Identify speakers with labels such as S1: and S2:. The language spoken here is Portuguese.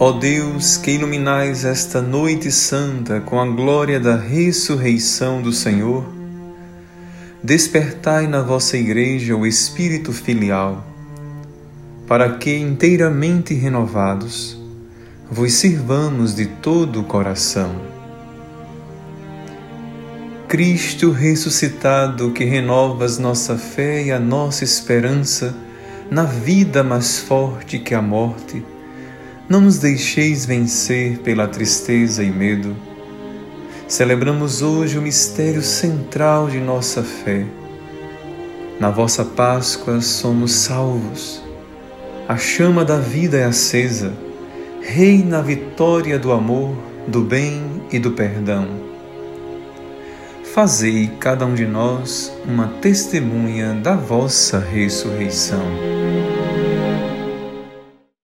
S1: Ó Deus, que iluminais esta noite santa com a glória da ressurreição do Senhor, despertai na vossa Igreja o espírito filial, para que, inteiramente renovados, vos sirvamos de todo o coração. Cristo ressuscitado, que renovas nossa fé e a nossa esperança na vida mais forte que a morte, não nos deixeis vencer pela tristeza e medo. Celebramos hoje o mistério central de nossa fé. Na vossa Páscoa somos salvos. A chama da vida é acesa. Reina a vitória do amor, do bem e do perdão. Fazei cada um de nós uma testemunha da vossa ressurreição.